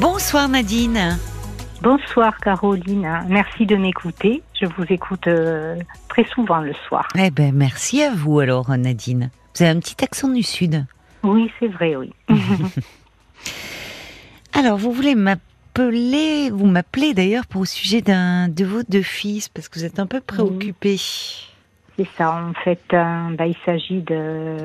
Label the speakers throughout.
Speaker 1: Bonsoir Nadine.
Speaker 2: Bonsoir Caroline, merci de m'écouter. Je vous écoute euh, très souvent le soir.
Speaker 1: Eh ben merci à vous alors Nadine. Vous avez un petit accent du sud.
Speaker 2: Oui, c'est vrai, oui.
Speaker 1: alors vous voulez m'appeler, vous m'appelez d'ailleurs pour au sujet d'un de vos deux fils parce que vous êtes un peu préoccupé.
Speaker 2: C'est ça, en fait, euh, bah, il s'agit de,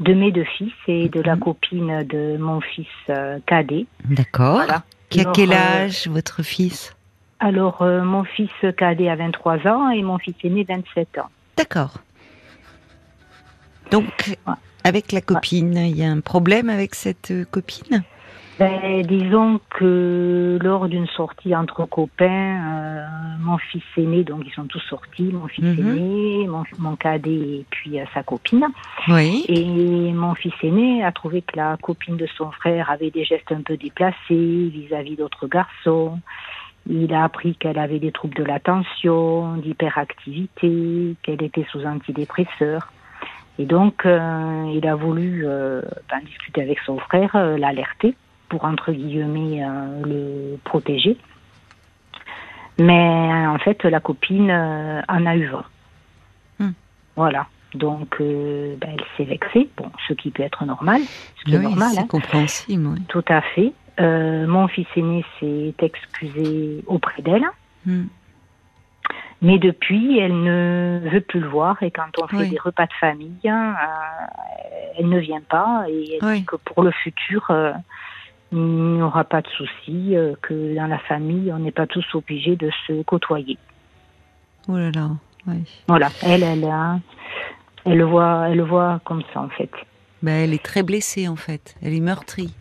Speaker 2: de mes deux fils et de la mhm. copine de mon fils euh, cadet.
Speaker 1: D'accord. Qui a quel euh, âge, votre fils?
Speaker 2: Alors, mon fils cadet a 23 ans et mon fils aîné 27 ans.
Speaker 1: D'accord. Donc, avec la copine, il y a un problème avec cette copine?
Speaker 2: Ben, disons que lors d'une sortie entre copains, euh, mon fils aîné, donc ils sont tous sortis, mon fils mhm. aîné, mon, cadet et puis euh, sa copine.
Speaker 1: Oui.
Speaker 2: Et mon fils aîné a trouvé que la copine de son frère avait des gestes un peu déplacés vis-à-vis d'autres garçons. Il a appris qu'elle avait des troubles de l'attention, d'hyperactivité, qu'elle était sous antidépresseurs. Et donc, euh, il a voulu ben, discuter avec son frère, l'alerter pour entre guillemets euh, le protéger. Mais en fait, la copine euh, en a eu 20. Hmm. Voilà. Donc, euh, ben, elle s'est vexée, bon, ce qui peut être normal.
Speaker 1: Ce qui est normal. C'est hein. compréhensible. Oui.
Speaker 2: Tout à fait. mon fils aîné s'est excusé auprès d'elle. Hmm. Mais depuis, elle ne veut plus le voir et quand on fait des repas de famille, elle ne vient pas et elle dit que pour le futur, il n'y aura pas de souci, euh, que dans la famille, on n'est pas tous obligés de se côtoyer.
Speaker 1: Oh là là, oui.
Speaker 2: Voilà, elle, elle, elle, le voit, elle le voit comme ça en fait.
Speaker 1: Ben, elle est très blessée en fait, elle est meurtrie.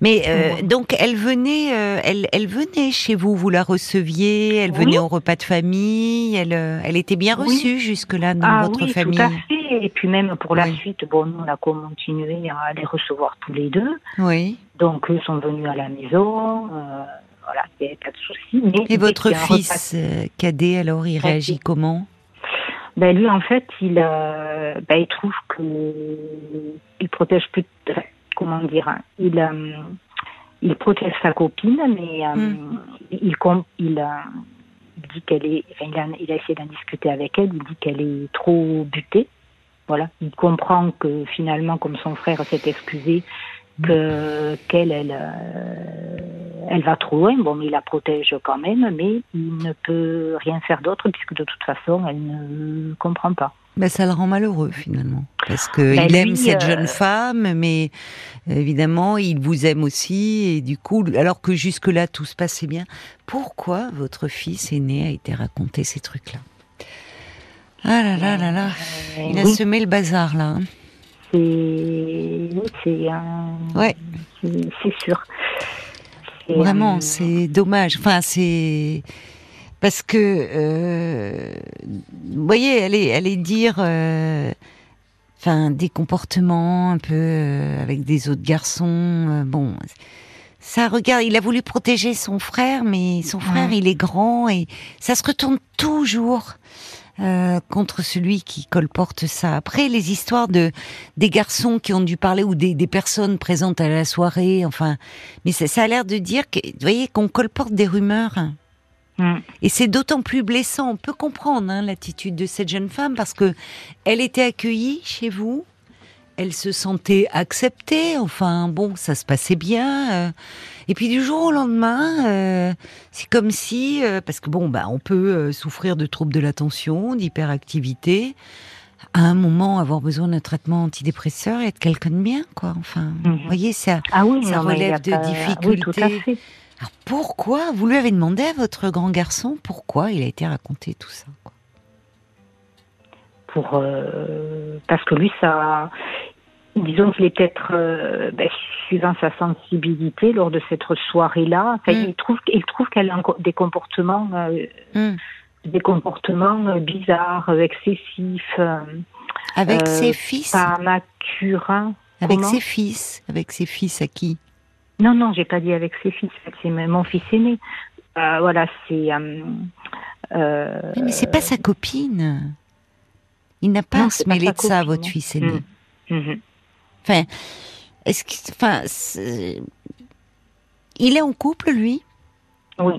Speaker 1: Mais euh, donc elle venait, euh, elle, elle venait chez vous, vous la receviez, elle venait au repas de famille, elle, elle était bien reçue jusque là dans
Speaker 2: ah,
Speaker 1: votre
Speaker 2: oui,
Speaker 1: famille.
Speaker 2: Tout à fait. Et puis même pour la suite, bon, nous on a continué à les recevoir tous les deux.
Speaker 1: Oui.
Speaker 2: Donc eux sont venus à la maison. Euh, voilà, il n'y a pas de souci.
Speaker 1: Et votre fils euh, cadet, alors, il réagit comment?
Speaker 2: Ben, Lui, en fait, il, euh, ben, il trouve que il protège plus. Comment dire hein, il, il protège sa copine, mais hmm. il, il, dit qu'elle est. il, a, il a essayé d'en discuter avec elle. Il dit qu'elle est trop butée. Voilà. Il comprend que finalement, comme son frère s'est excusé, que qu'elle elle, euh, elle va trop loin. Bon, il la protège quand même, mais il ne peut rien faire d'autre puisque de toute façon, elle ne comprend pas.
Speaker 1: Ben, ça le rend malheureux finalement, parce que ben, aime cette jeune euh, femme, mais évidemment il vous aime aussi, et du coup, alors que jusque là tout se passait bien, pourquoi votre fils aîné a été raconté ces trucs-là? Ah là là là là, il a semé le bazar là. Hein
Speaker 2: c'est
Speaker 1: ouais.
Speaker 2: c'est sûr.
Speaker 1: Vraiment, c'est dommage. Enfin, c'est parce que euh, vous voyez, elle est, elle est dire, euh, enfin, des comportements un peu euh, avec des autres garçons. bon, ça regarde. Il a voulu protéger son frère, mais son frère, il est grand et ça se retourne toujours. Euh, contre celui qui colporte ça. Après, les histoires de des garçons qui ont dû parler ou des, des personnes présentes à la soirée, enfin, mais ça, ça a l'air de dire que, vous voyez, qu'on colporte des rumeurs. Mm. Et c'est d'autant plus blessant. On peut comprendre hein, l'attitude de cette jeune femme parce que elle était accueillie chez vous, elle se sentait acceptée. Enfin, bon, ça se passait bien. Euh. et puis du jour au lendemain, euh, c'est comme si, euh, parce que bon, bah, on peut souffrir de troubles de l'attention, d'hyperactivité, à un moment avoir besoin d'un traitement antidépresseur et être quelqu'un de bien, quoi. Enfin, mhm. vous voyez, ça,
Speaker 2: ah
Speaker 1: ça relève de difficultés. Alors pourquoi Vous lui avez demandé à votre grand garçon pourquoi il a été raconté tout ça
Speaker 2: pour parce que lui ça disons qu'il est peut-être, euh, ben, suivant sa sensibilité, lors de cette soirée-là, mm. il trouve, il trouve qu'elle a des comportements, euh, mm. des comportements euh, bizarres, excessifs.
Speaker 1: avec ses fils.
Speaker 2: Pas maturins.
Speaker 1: Avec ses fils. Avec ses fils à qui?
Speaker 2: Non, non, j'ai pas dit avec ses fils. C'est mon fils aîné. voilà, c'est.
Speaker 1: mais c'est pas sa copine. Il n'a pas à se mêler de ça, votre fils aîné. Mm. Mm-hmm. Enfin, est-ce que, enfin, Il est en couple, lui?
Speaker 2: Oui.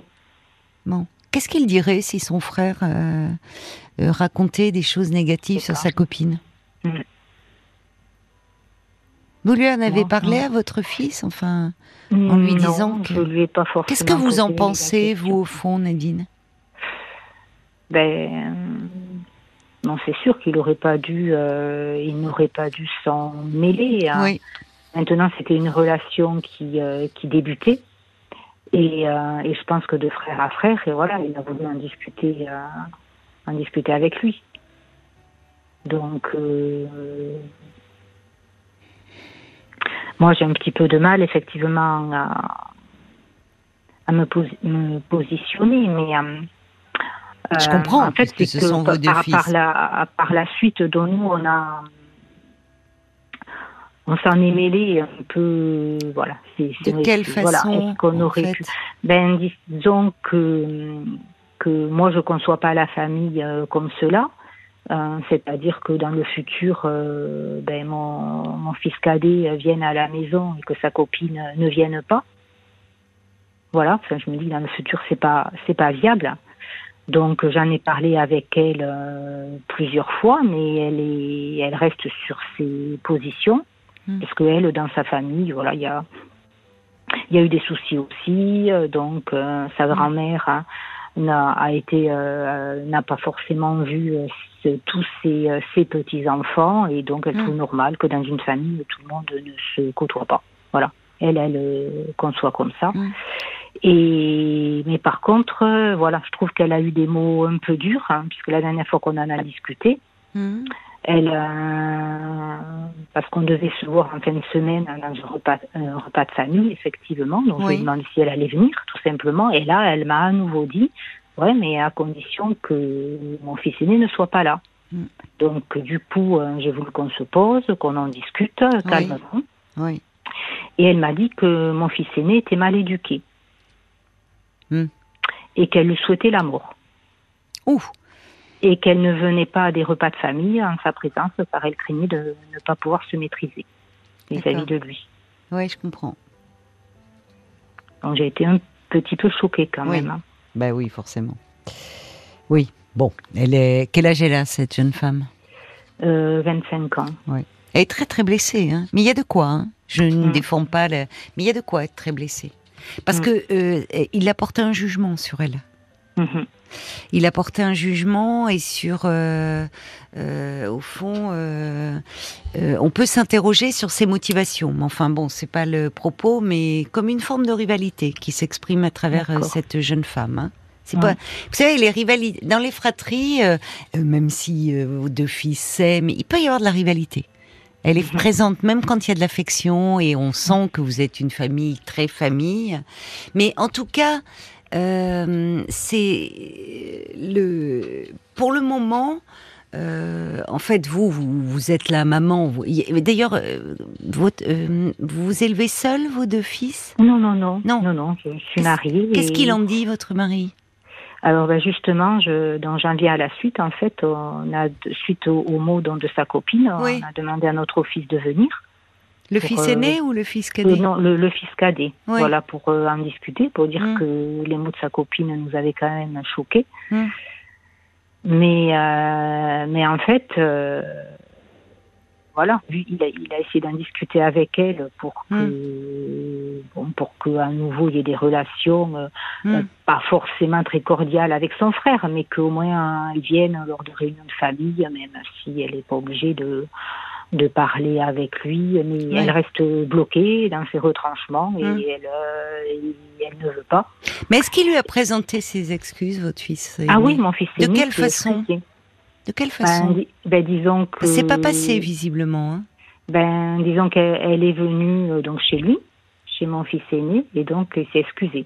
Speaker 1: Bon. Qu'est-ce qu'il dirait si son frère euh, euh, racontait des choses négatives sur sa copine? Vous lui en avez parlé à votre fils, enfin, en lui disant que. Qu'est-ce que vous en pensez, vous, au fond, Nadine?
Speaker 2: Ben, c'est sûr qu'il n'aurait pas dû, euh, il n'aurait pas dû s'en mêler. Hein. Oui. Maintenant, c'était une relation qui, qui débutait. Et, euh, et, je pense que de frère à frère, et voilà, il a voulu en discuter, euh, en discuter avec lui. Donc, euh, moi, j'ai un petit peu de mal, effectivement, à, à me, me, positionner, mais.
Speaker 1: Je comprends, en fait, c'est ce sont vos deux
Speaker 2: par,
Speaker 1: fils.
Speaker 2: Par la, par la suite, dont nous, on a on s'en est mêlé un peu, voilà.
Speaker 1: de quelle façon
Speaker 2: qu'on aurait pu Ben disons que que moi je conçois pas la famille euh, comme cela, euh, c'est-à-dire que dans le futur, euh, ben mon, mon fils cadet vienne à la maison et que sa copine ne vienne pas. Voilà, enfin, je me dis dans le futur c'est pas c'est pas viable. Donc j'en ai parlé avec elle plusieurs fois, mais elle est elle reste sur ses positions. Mm. Parce qu'elle, dans sa famille, voilà, il y a, y a eu des soucis aussi. Euh, donc, euh, sa mm. grand-mère n'a a été euh, n'a pas forcément vu tous ses, ses petits enfants et donc elle mm. trouve normal que dans une famille tout le monde ne se côtoie pas. Voilà, elle elle conçoit comme ça. Et mais par contre, voilà, je trouve qu'elle a eu des mots un peu durs, hein, puisque la dernière fois qu'on en a discuté, elle, euh, parce qu'on devait se voir en fin de semaine dans un repas, un repas de famille, effectivement. Donc, je lui ai demandé si elle allait venir, tout simplement. Et là, elle m'a à nouveau dit, ouais, mais à condition que mon fils aîné ne soit pas là. Mm. Donc, du coup, euh, j'ai voulu qu'on se pose, qu'on en discute calmement.
Speaker 1: Oui.
Speaker 2: Et elle m'a dit que mon fils aîné était mal éduqué. Mm. Et qu'elle lui souhaitait la mort.
Speaker 1: Ouh
Speaker 2: et qu'elle ne venait pas à des repas de famille en sa présence car elle craignait de ne pas pouvoir se maîtriser vis-à-vis de lui.
Speaker 1: Oui, je comprends.
Speaker 2: Donc j'ai été un petit peu choquée quand même. Hein.
Speaker 1: Ben oui, forcément. Oui, bon. Elle est... Quel âge elle a, cette jeune femme?
Speaker 2: Euh, 25 ans.
Speaker 1: Oui. Elle est très très blessée, hein. mais il y a de quoi. Hein. Je ne mm. défends pas, mais il y a de quoi être très blessée. Parce mm. que euh, il a porté un jugement sur elle. Mm-hmm il a porté un jugement et sur, euh, euh, au fond, on peut s'interroger sur ses motivations. Enfin bon, c'est pas le propos, mais comme une forme de rivalité qui s'exprime à travers cette jeune femme. Hein. C'est pas, vous savez, les rivalités dans les fratries, même si vos deux fils s'aiment, il peut y avoir de la rivalité. Elle est présente même quand il y a de l'affection et on sent que vous êtes une famille très famille. Mais en tout cas, euh, c'est le pour le moment. Euh, en fait, vous, vous, êtes la maman. D'ailleurs, euh, vous élevez seul vos deux fils?
Speaker 2: Non, non, non, non, non, non. Je suis mariée.
Speaker 1: Qu'est-ce qu'il en dit, votre mari?
Speaker 2: Alors ben justement, je, dans janvier à la suite, en fait, on a suite au, mot de sa copine, on a demandé à notre fils de venir.
Speaker 1: Le fils aîné euh, ou le fils cadet?
Speaker 2: Non, le, fils cadet. Voilà, pour euh, en discuter, pour dire mm. que les mots de sa copine nous avaient quand même choqués. Mm. Mais, euh, mais en fait, voilà, il a, il a essayé d'en discuter avec elle pour que, mm. Bon, pour qu'à nouveau il y ait des relations pas forcément très cordiales avec son frère, mais qu'au moins il vienne lors de réunions de famille, même si elle n'est pas obligée de de parler avec lui, mais elle reste bloquée dans ses retranchements et, hum. elle, euh, elle, ne veut pas.
Speaker 1: Mais est-ce qu'il lui a présenté ses excuses, votre fils?
Speaker 2: Ah oui, mon fils.
Speaker 1: De quelle façon? De quelle ben, façon?
Speaker 2: ben, disons que
Speaker 1: c'est pas passé visiblement. Hein.
Speaker 2: Ben disons qu'elle est venue euh, donc chez lui, chez mon fils aîné, et donc il s'est excusé.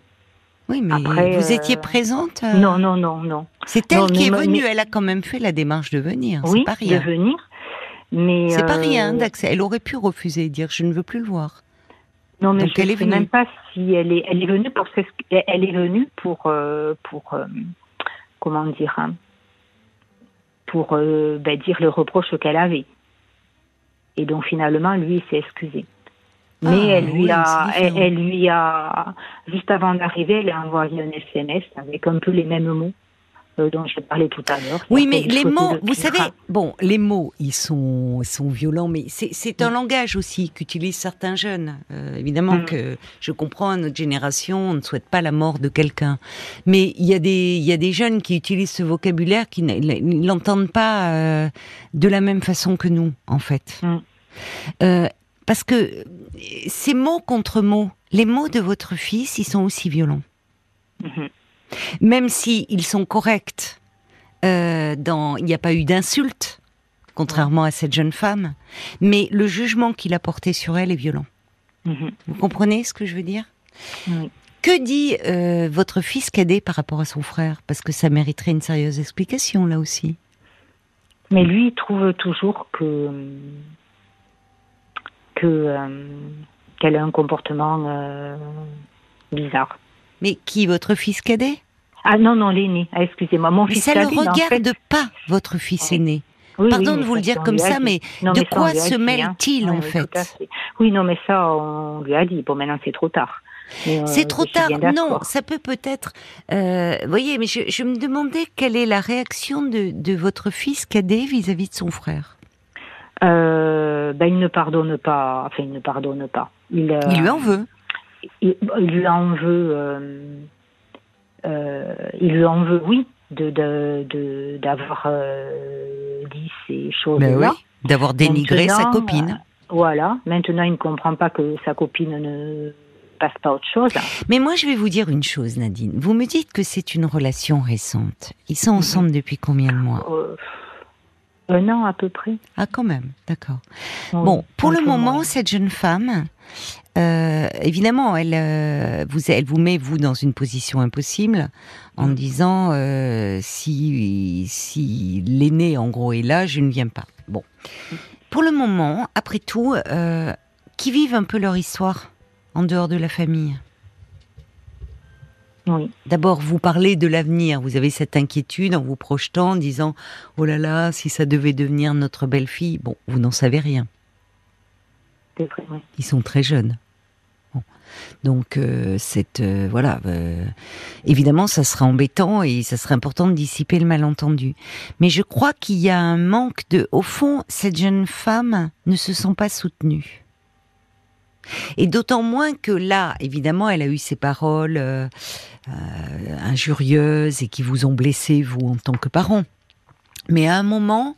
Speaker 1: Oui, mais vous étiez euh, présente
Speaker 2: Non, non, non, non.
Speaker 1: C'est elle qui est venue. Elle a quand même fait la démarche de venir.
Speaker 2: Oui,
Speaker 1: pas rien.
Speaker 2: de venir. Mais
Speaker 1: c'est pas rien euh, d'accès. Elle aurait pu refuser et dire je ne veux plus le voir.
Speaker 2: Non, mais je ne sais même pas si elle est, elle est venue pour, elle est venue pour, euh, pour, euh, comment dire, hein, pour ben, dire le reproche qu'elle avait. Et donc finalement, lui, il s'est excusé. Mais elle lui a, elle, lui a, juste avant d'arriver, elle a envoyé un SMS avec un peu les mêmes mots. Euh, dont je parlais tout à l'heure.
Speaker 1: Oui, mais les mots, vous savez, bon, les mots, ils sont, sont violents, mais c'est un langage aussi qu'utilisent certains jeunes. Euh, évidemment mm. que je comprends, notre génération, on ne souhaite pas la mort de quelqu'un. Mais il y, a des, y a des jeunes qui utilisent ce vocabulaire qui ne l'entendent pas euh, de la même façon que nous, en fait. Mm. Parce que ces mots contre mots, les mots de votre fils, ils sont aussi violents. Mm-hmm même si ils sont corrects, euh, dans, il n'y a pas eu d'insulte, contrairement à cette jeune femme, mais le jugement qu'il a porté sur elle est violent. Mhm. Vous comprenez ce que je veux dire? Que dit euh, votre fils cadet par rapport à son frère? Parce que ça mériterait une sérieuse explication là aussi.
Speaker 2: Mais lui, il trouve toujours que que euh, qu'elle a un comportement bizarre.
Speaker 1: Mais qui, votre fils cadet?
Speaker 2: Ah non, non, l'aîné. Ah, excusez-moi, mon fils
Speaker 1: cadet. ça ne regarde pas votre fils aîné. Pardon de vous le dire comme ça, mais de quoi se mêle-t-il hein. en fait
Speaker 2: Oui, non, mais ça, on lui a dit. Bon, maintenant, c'est trop tard.
Speaker 1: Euh, c'est trop tard. Non, ça peut peut-être. Euh, voyez, mais je, me demandais quelle est la réaction de, votre fils cadet vis-à-vis de son frère.
Speaker 2: Euh, ben, il ne pardonne pas. Enfin, il ne pardonne pas.
Speaker 1: Il, il lui en veut
Speaker 2: il, lui en veut, euh, euh, il lui en veut, oui, de d'avoir euh, dit ces choses-là. Ben
Speaker 1: d'avoir dénigré sa copine.
Speaker 2: voilà. Maintenant, il ne comprend pas que sa copine ne passe pas autre chose.
Speaker 1: Mais moi, je vais vous dire une chose, Nadine. Vous me dites que c'est une relation récente. Ils sont ensemble depuis combien de mois?
Speaker 2: Un an à peu près.
Speaker 1: Ah, quand même, d'accord. bon, pour le moment, cette jeune femme, euh, évidemment, elle, euh, vous, elle vous met vous dans une position impossible en disant euh, si si l'aîné en gros est là, je ne viens pas. Bon, pour le moment, après tout, qui vivent un peu leur histoire en dehors de la famille?
Speaker 2: Oui.
Speaker 1: D'abord, vous parlez de l'avenir. Vous avez cette inquiétude en vous projetant, en disant Oh là là, si ça devait devenir notre belle-fille. Bon, vous n'en savez rien. Ils sont très jeunes. Donc, euh, cette, euh, voilà, euh, évidemment, ça sera embêtant et ça serait important de dissiper le malentendu. Mais je crois qu'il y a un manque de, au fond, cette jeune femme ne se sent pas soutenue. Et d'autant moins que là, évidemment, elle a eu ces paroles injurieuses et qui vous ont blessé, vous, en tant que parent. Mais à un moment,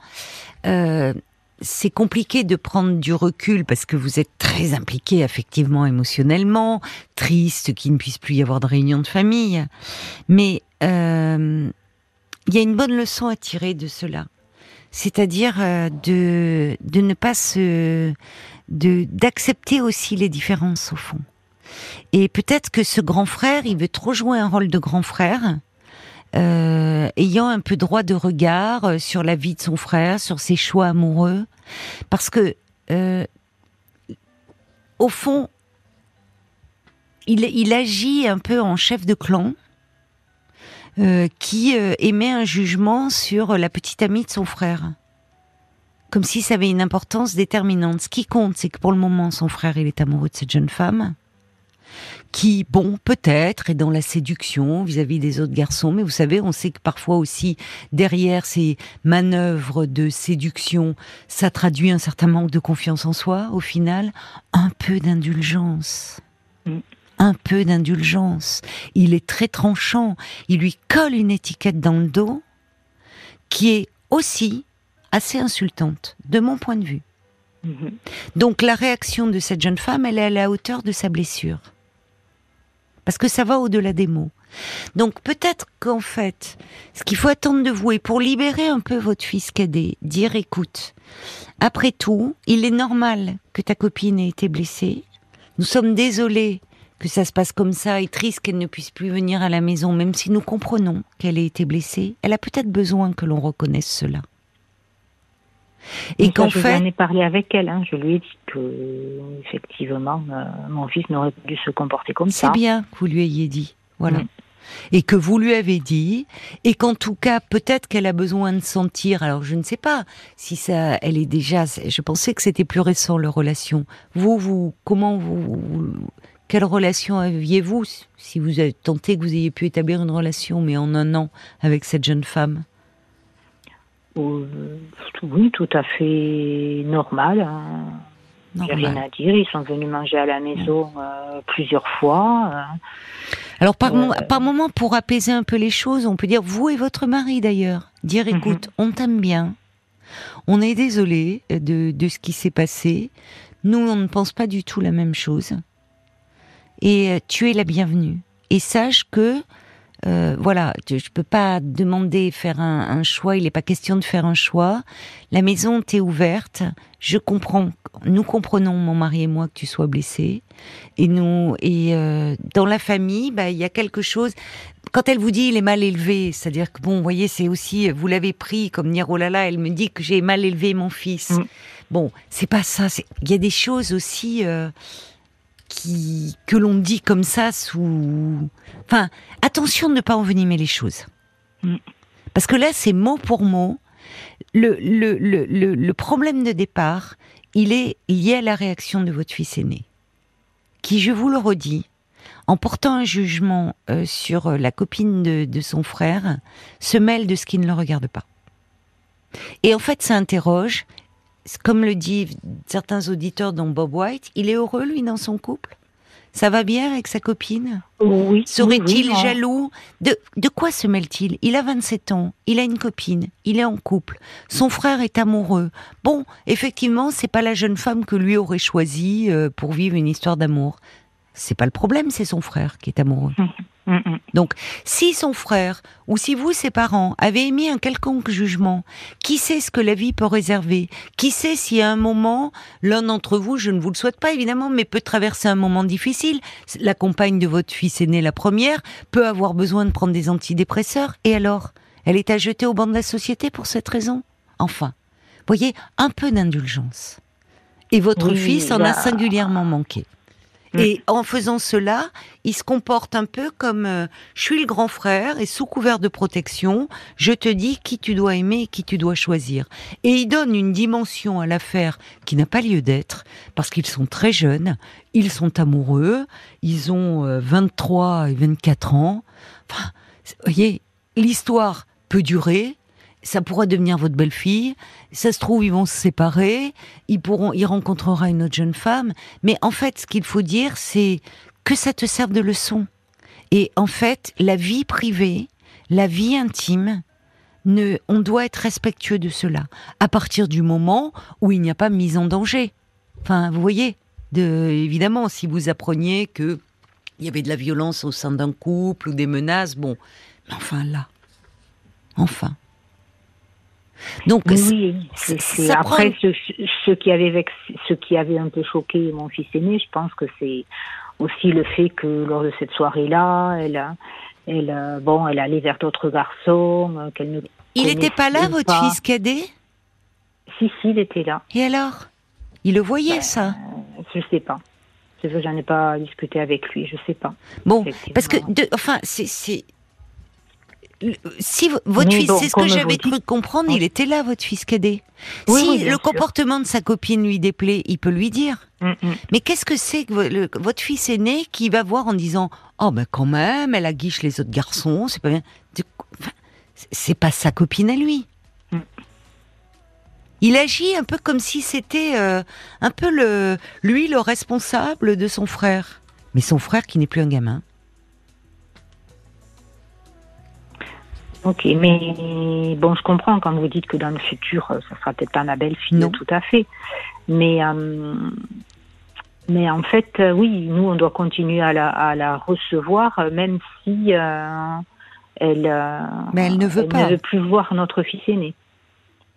Speaker 1: c'est compliqué de prendre du recul parce que vous êtes très impliqué effectivement émotionnellement, triste qu'il ne puisse plus y avoir de réunion de famille. Mais euh, il y a une bonne leçon à tirer de cela. C'est-à-dire euh, de, de ne pas se... d'accepter aussi les différences au fond. Et peut-être que ce grand frère, il veut trop jouer un rôle de grand frère euh, ayant un peu droit de regard euh, sur la vie de son frère, sur ses choix amoureux, parce que euh, au fond, il, il, agit un peu en chef de clan. qui émet un jugement sur la petite amie de son frère. Comme si ça avait une importance déterminante. Ce qui compte, c'est que pour le moment, son frère, il est amoureux de cette jeune femme qui, bon, peut-être est dans la séduction vis-à-vis des autres garçons, mais vous savez, on sait que parfois aussi, derrière ces manœuvres de séduction, ça traduit un certain manque de confiance en soi, au final, un peu d'indulgence. Mm. Un peu d'indulgence. Il est très tranchant. Il lui colle une étiquette dans le dos qui est aussi assez insultante, de mon point de vue. Mm-hmm. Donc la réaction de cette jeune femme, elle est à la hauteur de sa blessure parce que ça va au-delà des mots. Donc peut-être qu'en fait, ce qu'il faut attendre de vous, et pour libérer un peu votre fils cadet, dire écoute, après tout, il est normal que ta copine ait été blessée. Nous sommes désolés que ça se passe comme ça et triste qu'elle ne puisse plus venir à la maison, même si nous comprenons qu'elle ait été blessée. Elle a peut-être besoin que l'on reconnaisse cela.
Speaker 2: Et qu'en fait, j'en ai parlé avec elle. Hein. Je lui ai dit que effectivement, euh, mon fils n'aurait pas dû se comporter comme
Speaker 1: ça. C'est bien que vous lui ayez dit. Voilà. Mm. et que vous lui avez dit, et qu'en tout cas, peut-être qu'elle a besoin de sentir, alors je ne sais pas si ça, elle est déjà, je pensais que c'était plus récent, leur relation. Vous, vous, comment vous, quelle relation aviez-vous si vous avez tenté que vous ayez pu établir une relation, mais en un an, avec cette jeune femme?
Speaker 2: Oui, tout à fait normal. Hein. Il n'y a rien à dire. Ils sont venus manger à la maison euh, plusieurs fois. Euh.
Speaker 1: Alors par, par moment, pour apaiser un peu les choses, on peut dire, vous et votre mari d'ailleurs, dire, mhm. écoute, on t'aime bien, on est désolé de, de ce qui s'est passé, nous, on ne pense pas du tout la même chose, et euh, tu es la bienvenue. Et sache que euh, voilà, je ne peux pas demander faire un, choix. Il n'est pas question de faire un choix. La maison t'est ouverte. Je comprends. Nous comprenons, mon mari et moi, que tu sois blessé. Et nous, et euh, dans la famille, bah, il y a quelque chose. Quand elle vous dit il est mal élevé, c'est-à-dire que bon, vous voyez, c'est aussi vous l'avez pris comme dire oh là là, elle me dit que j'ai mal élevé mon fils. Mm. Bon, c'est pas ça. Il y a des choses aussi. Euh, qui que l'on dit comme ça sous. Enfin, attention de ne pas envenimer les choses. Mm. Parce que là, c'est mot pour mot. Le, le, le, le, problème de départ, il est lié à la réaction de votre fils aîné, qui, je vous le redis, en portant un jugement euh, sur la copine de, de, son frère, se mêle de ce qui ne le regarde pas. Et en fait, ça interroge comme le disent certains auditeurs dont Bob White, il est heureux, lui, dans son couple? Ça va bien avec sa copine?
Speaker 2: Oui.
Speaker 1: Serait-il jaloux? De, de quoi se mêle-t-il? Il a 27 ans, il a une copine, il est en couple, son frère est amoureux. Bon, effectivement, c'est pas la jeune femme que lui aurait choisie euh, pour vivre une histoire d'amour. C'est pas le problème, c'est son frère qui est amoureux. Donc, si son frère ou si vous, ses parents, avez émis un quelconque jugement, qui sait ce que la vie peut réserver? Qui sait si à un moment, l'un d'entre vous, je ne vous le souhaite pas évidemment, mais peut traverser un moment difficile? La compagne de votre fils aîné, la première, peut avoir besoin de prendre des antidépresseurs. Et alors? Elle est à jeter au banc de la société pour cette raison? Enfin, voyez, un peu d'indulgence. Et votre fils en a bah, singulièrement manqué. Mm. Et en faisant cela, il se comporte un peu comme euh, je suis le grand frère et sous couvert de protection, je te dis qui tu dois aimer et qui tu dois choisir. Et il donne une dimension à l'affaire qui n'a pas lieu d'être parce qu'ils sont très jeunes, ils sont amoureux, ils ont 23 euh, et 24 ans. Vous voyez, l'histoire peut durer, ça pourrait devenir votre belle-fille. Ça se trouve, ils vont se séparer. Ils pourront, il rencontrera une autre jeune femme. Mais en fait, ce qu'il faut dire, c'est que ça te serve de leçon. Et en fait, la vie privée, la vie intime, ne, on doit être respectueux de cela. À partir du moment où il n'y a pas mise en danger. Enfin, vous voyez, de, évidemment, si vous appreniez que il y avait de la violence au sein d'un couple ou des menaces, bon, mais enfin là, enfin.
Speaker 2: Donc, oui, c'est après ce, qui avait ce qui avait un peu choqué mon fils aîné, je pense que c'est aussi le fait que lors de cette soirée-là, elle, elle, bon, elle allait vers d'autres garçons, euh, qu'elle ne.
Speaker 1: Il n'était pas là, votre fils cadet?
Speaker 2: Si, si, il était là.
Speaker 1: Et alors? Il le voyait, ben, ça?
Speaker 2: Je sais pas. J'en ai pas discuté avec lui, je sais pas.
Speaker 1: Bon, parce que, de, enfin, c'est si votre fils, c'est ce que j'avais cru comprendre, il était là, votre fils cadet. si le comportement de sa copine lui déplaît, il peut lui dire. Mm, mm. Mais qu'est-ce que c'est que votre fils aîné qui va voir en disant Oh ben quand même, elle aguiche les autres garçons, c'est pas bien. C'est pas sa copine à lui. Mm. Il agit un peu comme si c'était euh, un peu le lui le responsable de son frère, mais son frère qui n'est plus un gamin.
Speaker 2: Ok, mais bon, je comprends quand vous dites que dans le futur, euh, ça sera peut-être pas ma belle-fille, tout à fait. Mais, euh, mais en fait, euh, oui, nous, on doit continuer à la, à la recevoir, même si elle,
Speaker 1: mais elle ne veut pas.
Speaker 2: ne veut plus voir notre fils aîné.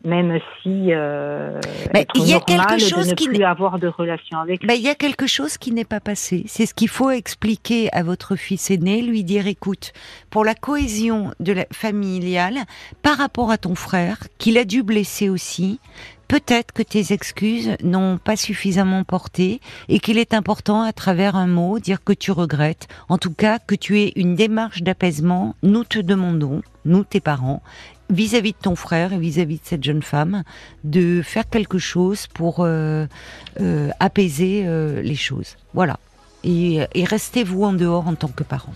Speaker 2: Même si euh,
Speaker 1: Mais il y a quelque chose
Speaker 2: de ne
Speaker 1: qui
Speaker 2: plus avoir de relation avec.
Speaker 1: Mais il y a quelque chose qui n'est pas passé. C'est ce qu'il faut expliquer à votre fils aîné, lui dire écoute, pour la cohésion de la familiale, par rapport à ton frère, qu'il a dû blesser aussi, peut-être que tes excuses n'ont pas suffisamment porté et qu'il est important à travers un mot dire que tu regrettes, en tout cas que tu aies une démarche d'apaisement. Nous te demandons, nous tes parents, vis-à-vis de ton frère et vis-à-vis de cette jeune femme, de faire quelque chose pour euh, euh, apaiser euh, les choses. Voilà. Et, et restez-vous en dehors en tant que parent.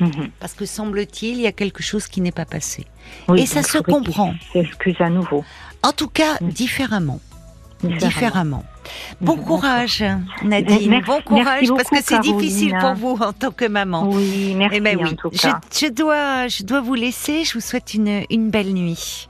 Speaker 2: Mhm.
Speaker 1: Parce que semble-t-il, il y a quelque chose qui n'est pas passé.
Speaker 2: Oui,
Speaker 1: Et ça se comprend.
Speaker 2: S'excuse à nouveau.
Speaker 1: En tout cas,
Speaker 2: Mm.
Speaker 1: Différemment.
Speaker 2: Différemment.
Speaker 1: Bon
Speaker 2: Mhm,
Speaker 1: courage, Nadine.
Speaker 2: Merci-
Speaker 1: bon courage, parce que c'est difficile pour vous en tant que maman.
Speaker 2: Oui, merci
Speaker 1: Eh ben
Speaker 2: en
Speaker 1: oui, je, dois, je dois vous laisser. Je vous souhaite une, une belle nuit.